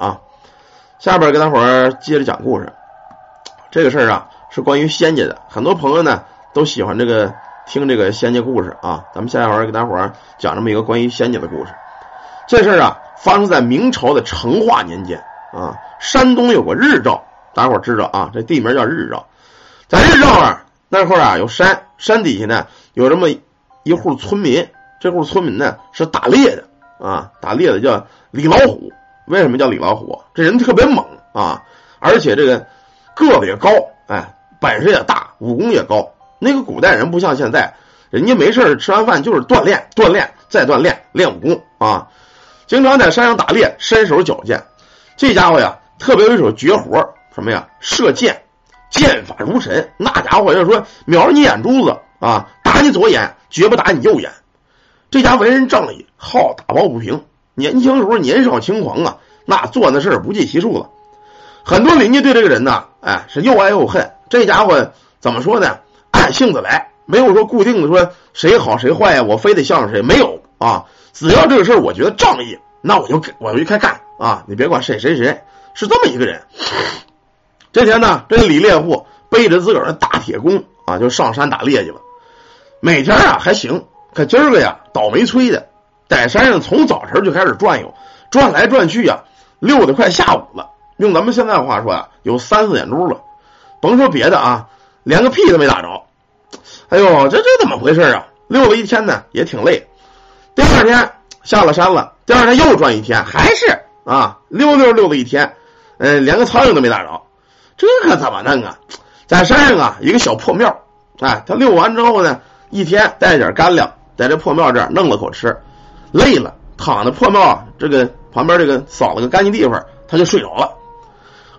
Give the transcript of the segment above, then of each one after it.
啊。下边跟大伙儿接着讲故事。这个事儿啊是关于仙家的，很多朋友呢都喜欢这个听这个仙家故事啊。咱们下一回给大伙儿讲这么一个关于仙家的故事。这事儿啊发生在明朝的成化年间啊，山东有个日照，大伙儿知道啊，这地名叫日照。在日照啊那块儿啊有山，山底下呢有这么一户村民，这户村民呢是打猎的啊，打猎的叫李老虎。为什么叫李老虎？这人特别猛啊，而且这个个子也高，哎，本事也大，武功也高。那个古代人不像现在，人家没事吃完饭就是锻炼，锻炼再锻炼，练武功啊。经常在山上打猎，身手矫健。这家伙呀，特别有一手绝活，什么呀？射箭，箭法如神。那家伙要说瞄着你眼珠子啊，打你左眼，绝不打你右眼。这家为人仗义，好打抱不平。年轻时候年少轻狂啊，那做那事儿不计其数了。很多邻居对这个人呢，哎，是又爱又恨。这家伙怎么说呢？按性子来，没有说固定的说谁好谁坏呀，我非得向着谁，没有啊。只要这个事儿我觉得仗义，那我就我就开干啊。你别管谁谁谁，是这么一个人。这天呢，这李猎户背着自个儿的大铁弓啊，就上山打猎去了。每天啊还行，可今儿个呀，倒霉催的。在山上从早晨就开始转悠，转来转去呀，溜的快下午了。用咱们现在话说呀，有三四点钟了。甭说别的啊，连个屁都没打着。哎呦，这这怎么回事啊？溜了一天呢，也挺累。第二天下了山了，第二天又转一天，还是啊，溜溜溜了一天，嗯，连个苍蝇都没打着。这可怎么弄啊？在山上啊，一个小破庙，哎，他溜完之后呢，一天带点干粮，在这破庙这儿弄了口吃。累了，躺在破庙这个旁边，这个扫了个干净地方，他就睡着了。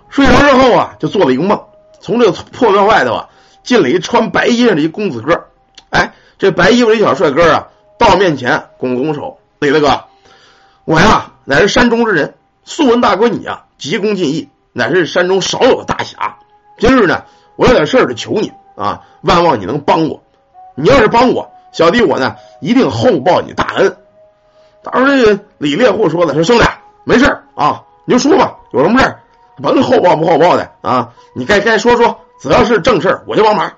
睡着之后啊，就做了一个梦，从这个破庙外头啊，进了一穿白衣裳的一公子哥。哎，这白衣服的小帅哥啊，到面前拱拱手：“李大哥，我呀乃是山中之人，素闻大哥你啊急功近义，乃是山中少有的大侠。今日呢，我有点事儿得求你啊，万望你能帮我。你要是帮我，小弟我呢一定厚报你大恩。”当时这个李猎户说了：“说兄弟，没事啊，你就说吧，有什么事甭厚报不厚报的啊，你该该说说，只要是正事我就帮忙。”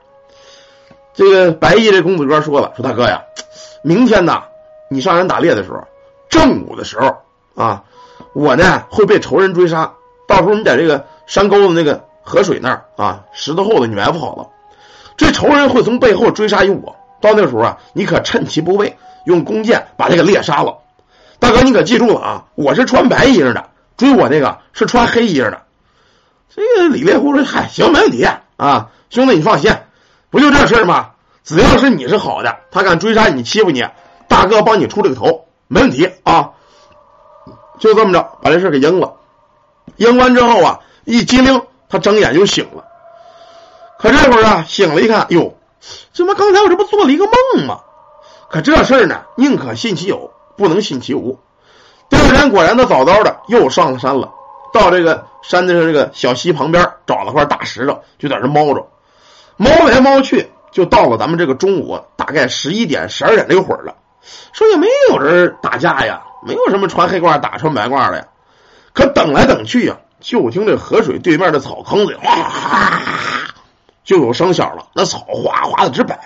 这个白衣这公子哥说了：“说大哥呀，明天呢，你上山打猎的时候，正午的时候啊，我呢会被仇人追杀，到时候你在这个山沟子那个河水那儿啊，石头后头你埋伏好了，这仇人会从背后追杀于我，到那时候啊，你可趁其不备，用弓箭把他给猎杀了。”大哥，你可记住了啊！我是穿白衣裳的，追我那个是穿黑衣裳的。这个李烈户说：“嗨，行，没问题啊，兄弟你放心，不就这事吗？只要是你是好的，他敢追杀你、欺负你，大哥帮你出这个头，没问题啊。”就这么着，把这事给应了。应完之后啊，一激灵，他睁眼就醒了。可这会儿啊，醒了一看，哟，怎么刚才我这不做了一个梦吗？可这事儿呢，宁可信其有。不能信其无。第二天果然，他早早的又上了山了。到这个山的这个小溪旁边，找了块大石头，就在这猫着。猫来猫去，就到了咱们这个中午大概十一点、十二点这会儿了。说也没有人打架呀，没有什么穿黑褂打穿白褂的呀。可等来等去呀，就听这河水对面的草坑子哗哗就有声响了，那草哗哗的直摆。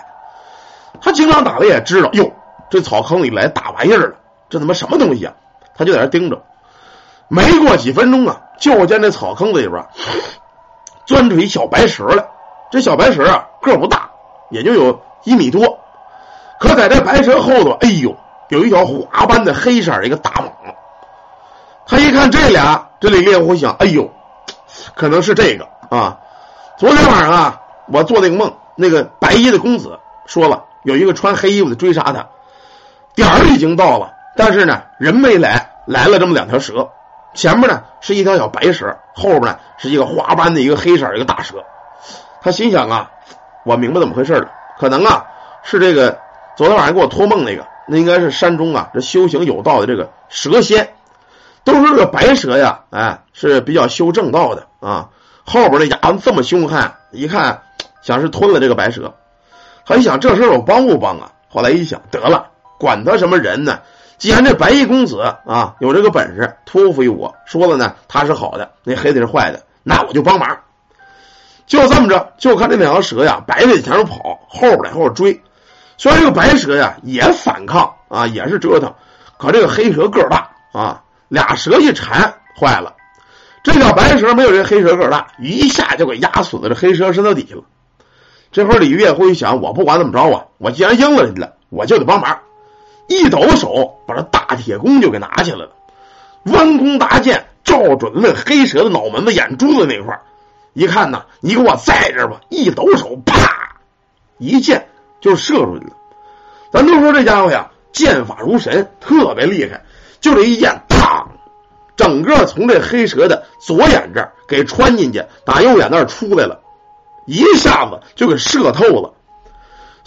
他经常打猎也知道，哟。这草坑里来大玩意儿了，这他妈什么东西啊？他就在那盯着。没过几分钟啊，就见这草坑子里边钻出一小白蛇来。这小白蛇啊，个不大，也就有一米多。可在这白蛇后头，哎呦，有一条花斑的黑色一个大蟒。他一看这俩，这李猎户想：哎呦，可能是这个啊。昨天晚上啊，我做那个梦，那个白衣的公子说了，有一个穿黑衣服的追杀他。点儿已经到了，但是呢，人没来，来了这么两条蛇，前面呢是一条小白蛇，后边呢是一个花斑的一个黑色一个大蛇。他心想啊，我明白怎么回事了，可能啊是这个昨天晚上给我托梦那个，那应该是山中啊这修行有道的这个蛇仙。都说这个白蛇呀，哎是比较修正道的啊。后边那牙子这么凶悍，一看想是吞了这个白蛇。他一想这事我帮不帮啊？后来一想，得了。管他什么人呢？既然这白衣公子啊有这个本事托付于我，说了呢他是好的，那黑的是坏的，那我就帮忙。就这么着，就看这两条蛇呀，白的前面跑，后边在后边追。虽然这个白蛇呀也反抗啊，也是折腾，可这个黑蛇个儿大啊，俩蛇一缠，坏了。这条白蛇没有这黑蛇个儿大，一下就给压死在这黑蛇身子底下了。这会儿李月辉想，我不管怎么着啊，我既然应了你了，我就得帮忙。一抖手，把这大铁弓就给拿起来了，弯弓搭箭，照准了黑蛇的脑门子、眼珠子那块一看呐，你给我在这吧！一抖手，啪，一箭就射出去了。咱都说这家伙呀，剑法如神，特别厉害。就这一箭，嘡，整个从这黑蛇的左眼这儿给穿进去，打右眼那儿出来了，一下子就给射透了。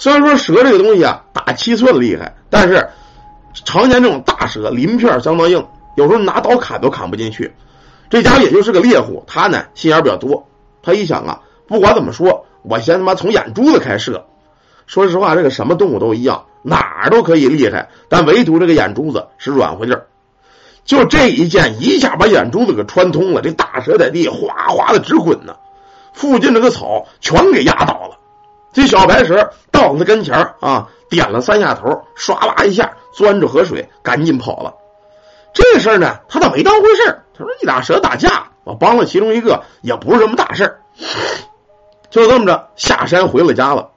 虽然说蛇这个东西啊，打七寸厉害，但是常年这种大蛇鳞片相当硬，有时候拿刀砍都砍不进去。这家伙也就是个猎户，他呢心眼比较多。他一想啊，不管怎么说，我先他妈从眼珠子开射。说实话，这个什么动物都一样，哪儿都可以厉害，但唯独这个眼珠子是软乎劲儿。就这一箭，一下把眼珠子给穿通了，这大蛇在地哗哗的直滚呢，附近这个草全给压倒了。这小白蛇到他跟前啊，点了三下头，唰啦一下钻着河水，赶紧跑了。这事儿呢，他倒没当回事他说：“一打蛇打架，我帮了其中一个，也不是什么大事就这么着下山回了家了。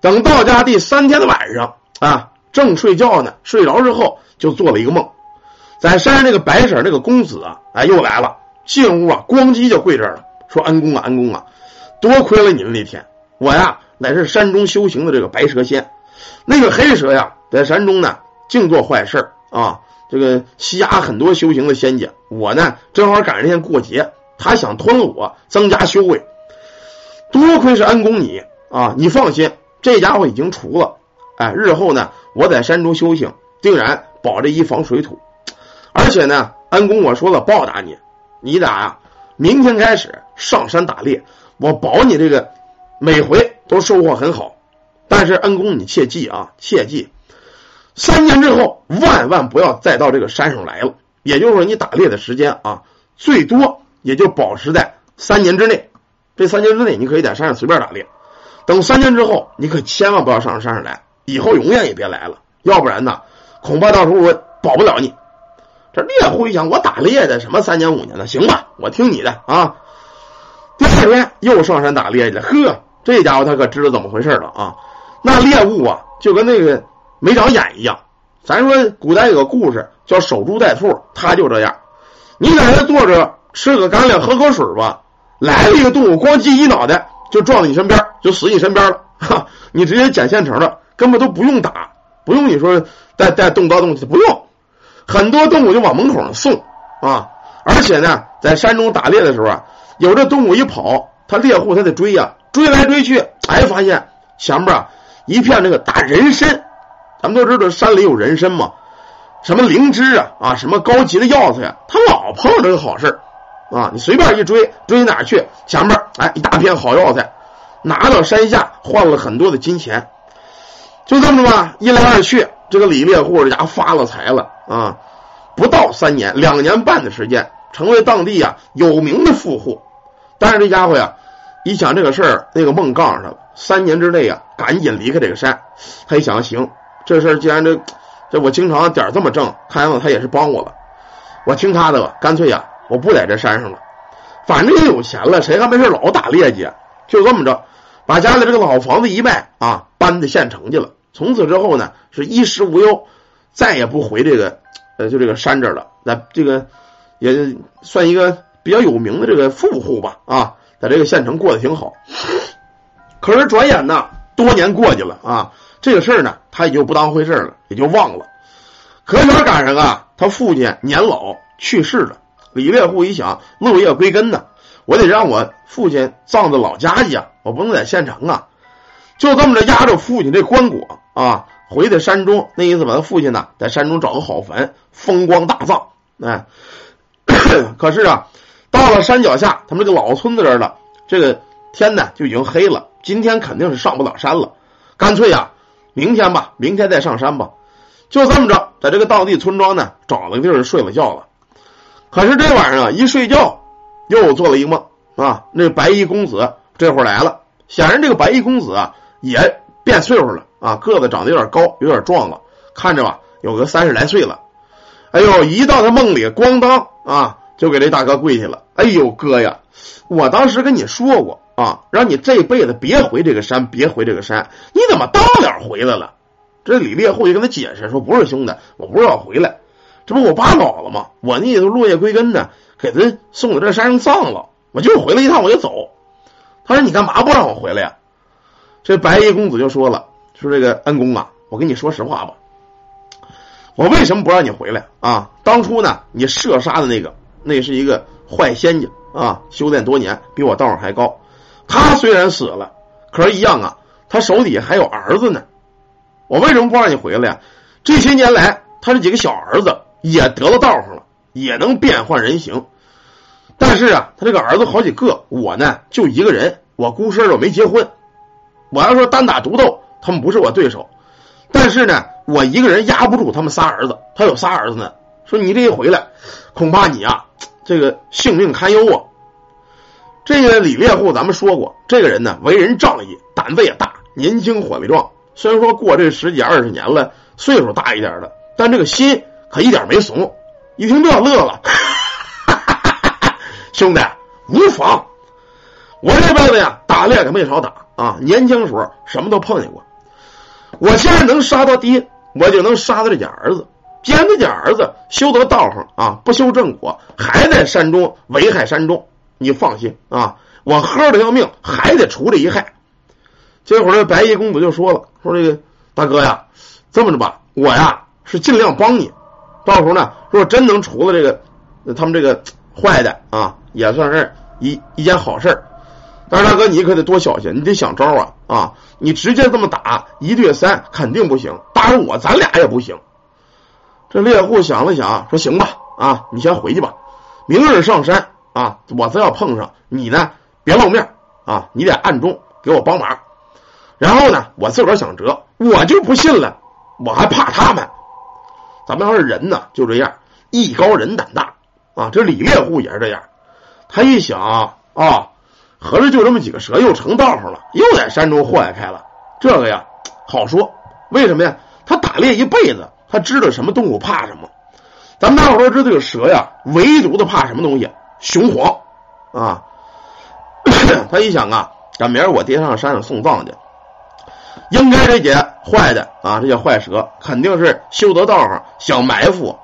等到家第三天的晚上啊，正睡觉呢，睡着之后就做了一个梦，在山上那个白婶那个公子啊，哎又来了，进屋啊，咣叽就跪这儿了，说：“安公啊，安公啊，多亏了你们那天，我呀。”乃是山中修行的这个白蛇仙，那个黑蛇呀，在山中呢，净做坏事啊，这个欺压很多修行的仙家。我呢，正好赶上那天过节，他想吞了我，增加修为。多亏是安公你啊，你放心，这家伙已经除了。哎，日后呢，我在山中修行，定然保这一方水土。而且呢，安公我说了，报答你，你俩呀，明天开始上山打猎，我保你这个每回。都收获很好，但是恩公你切记啊，切记，三年之后万万不要再到这个山上来了。也就是说，你打猎的时间啊，最多也就保持在三年之内。这三年之内，你可以在山上随便打猎。等三年之后，你可千万不要上山上来，以后永远也别来了。要不然呢，恐怕到时候我保不了你。这猎户一想，我打猎的什么三年五年的，行吧，我听你的啊。第二天又上山打猎去了，呵。这家伙他可知道怎么回事了啊！那猎物啊，就跟那个没长眼一样。咱说古代有个故事叫守株待兔，他就这样。你在这坐着吃个干粮，喝口水吧，来了一个动物，咣叽一脑袋就撞到你身边，就死你身边了。哈，你直接捡现成的，根本都不用打，不用你说带带动刀动器，不用。很多动物就往门口上送啊！而且呢，在山中打猎的时候啊，有这动物一跑，他猎户他得追呀。追来追去，哎，发现前面啊一片那个大人参，咱们都知道山里有人参嘛，什么灵芝啊啊，什么高级的药材呀，他老碰这个好事啊！你随便一追，追哪去？前面哎一大片好药材，拿到山下换了很多的金钱，就这么着吧，一来二去，这个李猎户这家发了财了啊！不到三年，两年半的时间，成为当地啊有名的富户。但是这家伙呀。一想这个事儿，那个梦告诉他，三年之内啊，赶紧离开这个山。他一想，行，这事儿既然这这我经常点这么挣，看样子他也是帮我了。我听他的吧，干脆呀，我不在这山上了，反正也有钱了，谁还没事老打猎去？就这么着，把家里这个老房子一卖啊，搬到县城去了。从此之后呢，是衣食无忧，再也不回这个呃，就这个山这儿了。那这个也算一个比较有名的这个富户吧，啊。在这个县城过得挺好，可是转眼呢，多年过去了啊，这个事儿呢，他也就不当回事了，也就忘了。可巧赶上啊，他父亲年老去世了。李猎户一想，落叶归根呢，我得让我父亲葬在老家去啊，我不能在县城啊。就这么着压着父亲这棺椁啊，回的山中，那意思把他父亲呢，在山中找个好坟，风光大葬。哎，可是啊。到了山脚下，他们这个老村子这儿了，这个天呢就已经黑了。今天肯定是上不了山了，干脆呀，明天吧，明天再上山吧。就这么着，在这个当地村庄呢，找了个地儿睡了觉了。可是这晚上，一睡觉又做了一梦啊，那白衣公子这会儿来了。显然这个白衣公子啊也变岁数了啊，个子长得有点高，有点壮了，看着吧有个三十来岁了。哎呦，一到他梦里，咣当啊，就给这大哥跪下了。哎呦，哥呀，我当时跟你说过啊，让你这辈子别回这个山，别回这个山，你怎么当脸回来了？这李烈户就跟他解释说：“不是兄弟，我不是要回来，这不我爸老了吗？我那都落叶归根呢，给他送到这山上葬了，我就是回来一趟我就走。”他说：“你干嘛不让我回来呀？”这白衣公子就说了：“说这个恩公啊，我跟你说实话吧，我为什么不让你回来啊？当初呢，你射杀的那个，那是一个坏仙家啊，修炼多年，比我道上还高。他虽然死了，可是一样啊，他手底下还有儿子呢。我为什么不让你回来呀？这些年来，他这几个小儿子也得了道上了，也能变换人形。”但是啊，他这个儿子好几个，我呢就一个人，我孤身又没结婚。我要说单打独斗，他们不是我对手。但是呢，我一个人压不住他们仨儿子，他有仨儿子呢。说你这一回来，恐怕你啊，这个性命堪忧啊。这个李烈户，咱们说过，这个人呢为人仗义，胆子也大，年轻火力壮。虽然说过这十几二十年了，岁数大一点的，但这个心可一点没怂。一听这乐了。兄弟，无妨。我这辈子呀，打猎可没少打啊。年轻时候什么都碰见过。我现在能杀他爹，我就能杀他这家儿子。既然这家儿子修得道行啊，不修正果，还在山中危害山中，你放心啊，我喝的要命，还得除这一害。这会儿这白衣公子就说了：“说这个大哥呀，这么着吧，我呀是尽量帮你。到时候呢，如果真能除了这个他们这个坏的啊。”也算是一一件好事但是大哥你可得多小心，你得想招啊啊！你直接这么打一对三肯定不行，打我咱俩也不行。这猎户想了想，说行吧啊，你先回去吧，明日上山啊，我再要碰上你呢，别露面啊，你得暗中给我帮忙。然后呢，我自个儿想辙，我就不信了，我还怕他们。咱们要是人呢，就这样，艺高人胆大啊。这李猎户也是这样。他一想啊，合着就这么几个蛇又成道上了，又在山中祸害开了。这个呀，好说。为什么呀？他打猎一辈子，他知道什么动物怕什么。咱们大伙都知道，这个蛇呀，唯独的怕什么东西？雄黄啊。他一想啊，赶明儿我爹上山上送葬去，应该这些坏的啊，这些坏蛇肯定是修得道上想埋伏。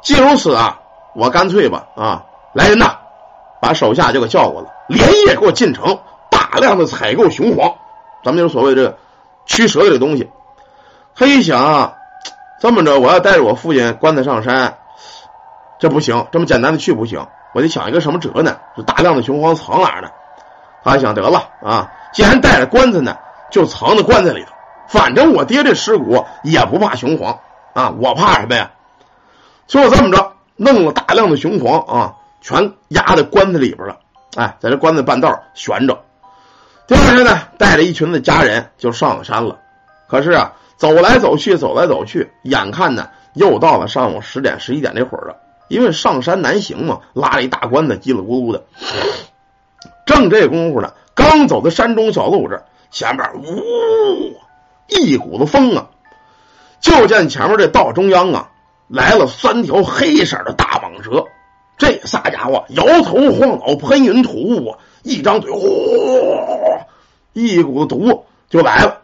既如此啊，我干脆吧啊，来人呐！把手下就给叫过来，连夜给我进城，大量的采购雄黄，咱们就是所谓这个驱蛇的这东西。他一想啊，这么着，我要带着我父亲棺材上山，这不行，这么简单的去不行，我得想一个什么辙呢？就大量的雄黄藏哪儿呢？他想得了啊，既然带着棺材呢，就藏在棺材里头，反正我爹这尸骨也不怕雄黄啊，我怕什么呀？就这么着，弄了大量的雄黄啊。全压在棺材里边了，哎，在这棺材半道悬着。第二天呢，带着一群的家人就上了山了。可是啊，走来走去，走来走去，眼看呢又到了上午十点、十一点这会儿了。因为上山难行嘛，拉了一大棺子，叽里咕噜的。正这功夫呢，刚走到山中小路这，前面呜一股子风啊，就见前面这道中央啊来了三条黑色的大蟒蛇。这仨家伙摇头晃脑，喷云吐雾啊！一张嘴，呼，一股子毒就来了。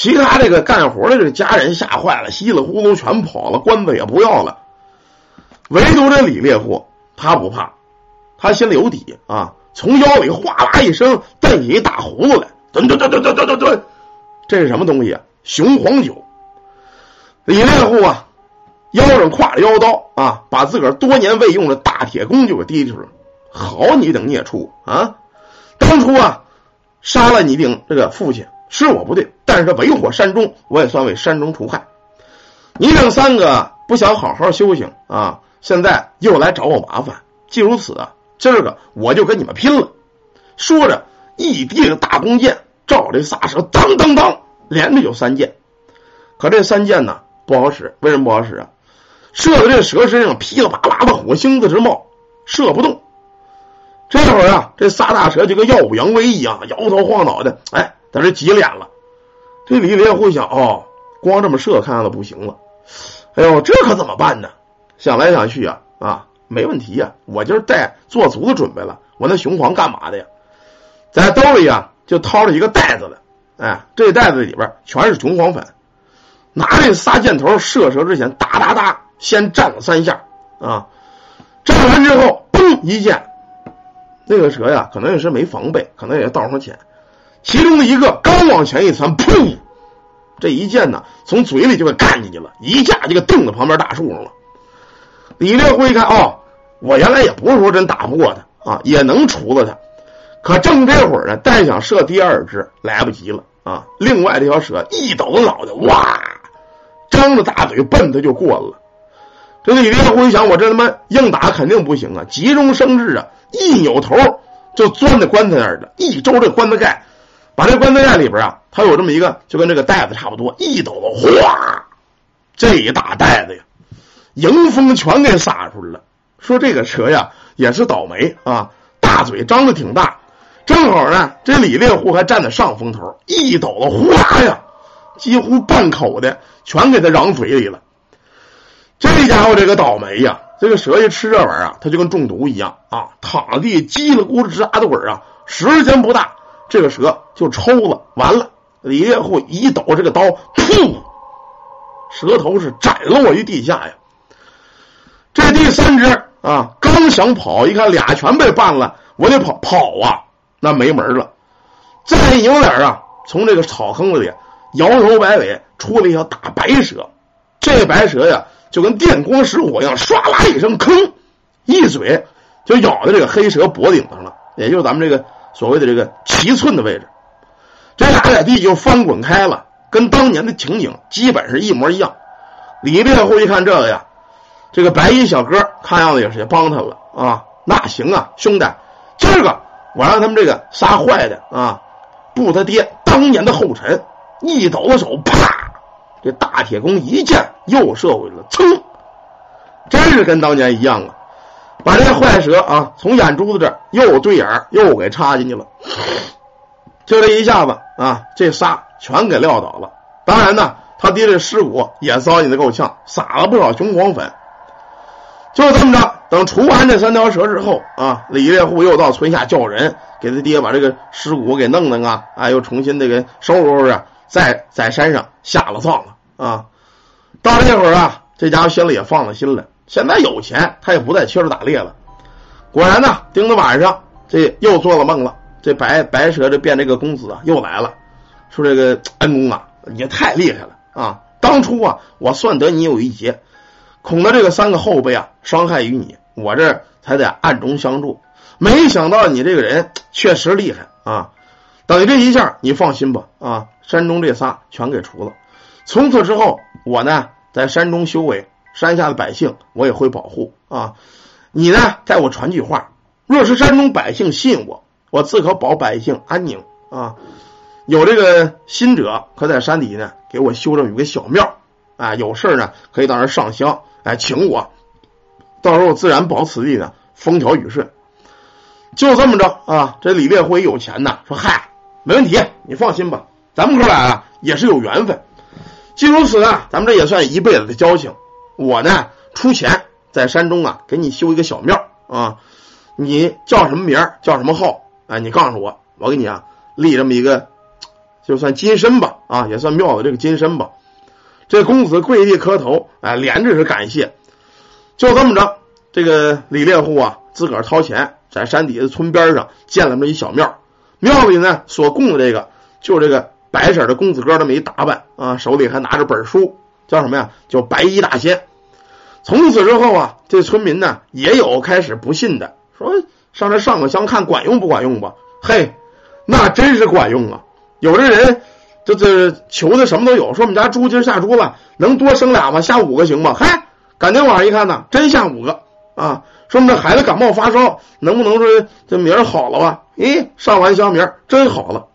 其他这个干活的这个家人吓坏了，稀里糊涂全跑了，棺子也不要了。唯独这李烈火，他不怕，他心里有底啊。从腰里哗啦一声，瞪起一大胡子来，蹲蹲蹲蹲蹲蹲蹲，这是什么东西啊？雄黄酒。李烈户啊，腰上挎着腰刀啊，把自个儿多年未用的大铁弓就给提出来。好你等孽畜啊！当初啊，杀了你顶这个父亲，是我不对，但是为祸山中，我也算为山中除害。你等三个不想好好修行啊，现在又来找我麻烦。既如此啊，今儿个我就跟你们拼了！说着，一提着大弓箭，照这仨蛇当当当，连着有三箭。可这三箭呢？不好使。为什么不好使啊？射在这蛇身上，噼里啪啦的火星子直冒，射不动。这会儿啊，这仨大蛇就跟耀武扬威一样，摇头晃脑的，哎，在这急脸了。这李连会想，哦，光这么射看样子不行了。哎呦，这可怎么办呢？想来想去啊，啊，没问题呀，我就是带做足了准备了。我那雄黄干嘛的呀？在兜里啊，就掏了一个袋子来，哎，这袋子里边全是雄黄粉。拿这仨箭头射蛇之前，哒哒哒，先站了三下啊，站完之后，嘣一箭。那个蛇呀，可能也是没防备，可能也道上浅。其中的一个刚往前一窜，噗！这一箭呢，从嘴里就给干进去了，一下就给蹬到旁边大树上了。李烈辉一看，哦，我原来也不是说真打不过他啊，也能除了他。可正这会儿呢，但想射第二只，来不及了啊！另外这条蛇一抖脑袋，哇，张着大嘴奔他就过了。这李烈辉想，我这他妈硬打肯定不行啊！急中生智啊！一扭头就钻在棺材那儿了，一周这棺材盖，把这棺材盖里边啊，它有这么一个，就跟这个袋子差不多，一抖子，哗，这一大袋子呀，迎风全给撒出来了。说这个蛇呀也是倒霉啊，大嘴张的挺大，正好呢，这李猎户还站在上风头，一抖子，哗呀，几乎半口的全给他嚷嘴里了。这家伙这个倒霉呀！这个蛇一吃这玩意儿啊，它就跟中毒一样啊，躺地叽里咕噜直打的滚啊。时间不大，这个蛇就抽了，完了。李猎户一抖这个刀，噗，蛇头是斩落于地下呀。这第三只啊，刚想跑，一看俩全被绊了，我得跑跑啊，那没门了。再一扭脸啊，从这个草坑子里摇头摆尾出了一条大白蛇，这白蛇呀。就跟电光石火一样，唰啦一声，吭，一嘴就咬在这个黑蛇脖顶上了，也就是咱们这个所谓的这个七寸的位置。这俩在地就翻滚开了，跟当年的情景基本是一模一样。李猎户一看这个呀，这个白衣小哥看样子也是也帮他了啊。那行啊，兄弟，今儿个我让他们这个仨坏的啊，步他爹当年的后尘，一抖手，啪。这大铁弓一箭又射回来了，噌！真是跟当年一样啊！把这坏蛇啊，从眼珠子这又对眼又给插进去了。就这一下子啊，这仨全给撂倒了。当然呢，他爹这尸骨也糟践的够呛，撒了不少雄黄粉。就这么着，等除完这三条蛇之后啊，李月户又到村下叫人给他爹把这个尸骨给弄弄啊，啊，又重新的给收拾收拾。再在山上下了葬了啊！到了那会儿啊，这家伙心里也放了心了。现在有钱，他也不再缺着打猎了。果然呢，盯着晚上，这又做了梦了。这白白蛇这变这个公子啊，又来了，说这个恩公啊，也太厉害了啊！当初啊，我算得你有一劫，恐得这个三个后辈啊伤害于你，我这才得暗中相助。没想到你这个人确实厉害啊！等于这一下，你放心吧啊！山中这仨全给除了。从此之后，我呢在山中修为，山下的百姓我也会保护啊。你呢，在我传句话：若是山中百姓信我，我自可保百姓安宁啊。有这个心者，可在山底呢给我修整一个小庙啊。有事呢，可以到那上香，哎，请我，到时候自然保此地呢风调雨顺。就这么着啊。这李烈辉有钱呐，说嗨。没问题，你放心吧，咱们哥俩啊也是有缘分。既如此呢，咱们这也算一辈子的交情。我呢出钱在山中啊给你修一个小庙啊，你叫什么名叫什么号？哎，你告诉我，我给你啊立这么一个，就算金身吧啊，也算庙的这个金身吧。这公子跪地磕头，哎，连着是感谢。就这么着，这个李猎户啊自个儿掏钱在山底下村边上建了这么一小庙。庙里呢所供的这个，就这个白色的公子哥这么一打扮啊，手里还拿着本书，叫什么呀？叫白衣大仙。从此之后啊，这村民呢也有开始不信的，说上这上个香看管用不管用吧？嘿，那真是管用啊！有的人这这求的什么都有，说我们家猪今下猪了，能多生俩吗？下五个行吗？嗨，赶天晚上一看呢，真下五个啊！说我们这孩子感冒发烧，能不能说这明儿好了吧？咦，上完香名真好了。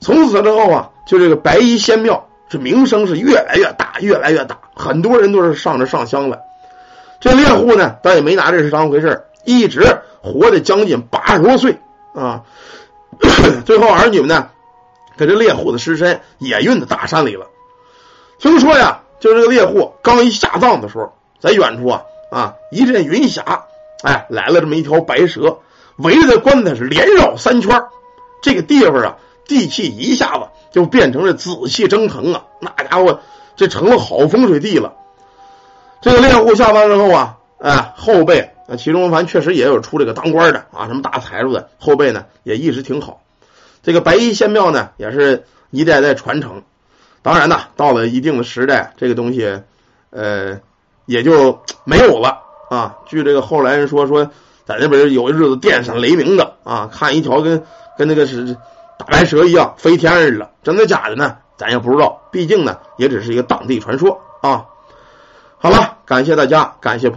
从此之后啊，就这个白衣仙庙，这名声是越来越大，越来越大很多人都是上着上香了。这猎户呢，倒也没拿这事当回事一直活的将近八十多岁啊。最后儿女们呢，给这猎户的尸身也运到大山里了。听说呀，就这个猎户刚一下葬的时候，在远处啊啊一阵云霞，哎，来了这么一条白蛇，围着棺材是连绕三圈。这个地方啊，地气一下子就变成了紫气蒸腾啊，那家伙这成了好风水地了。这个猎户下班之后啊，哎，后辈啊，其中反正确实也有出这个当官的啊，什么大财主的后辈呢，也一直挺好。这个白衣仙庙呢，也是一代代传承。当然呢，到了一定的时代，这个东西，呃，也就没有了啊。据这个后来人说，说在那边有一日子电闪雷鸣的啊，看一条跟跟那个是大白蛇一样飞天似的，真的假的呢？咱也不知道，毕竟呢，也只是一个当地传说啊。好了，感谢大家，感谢朋友。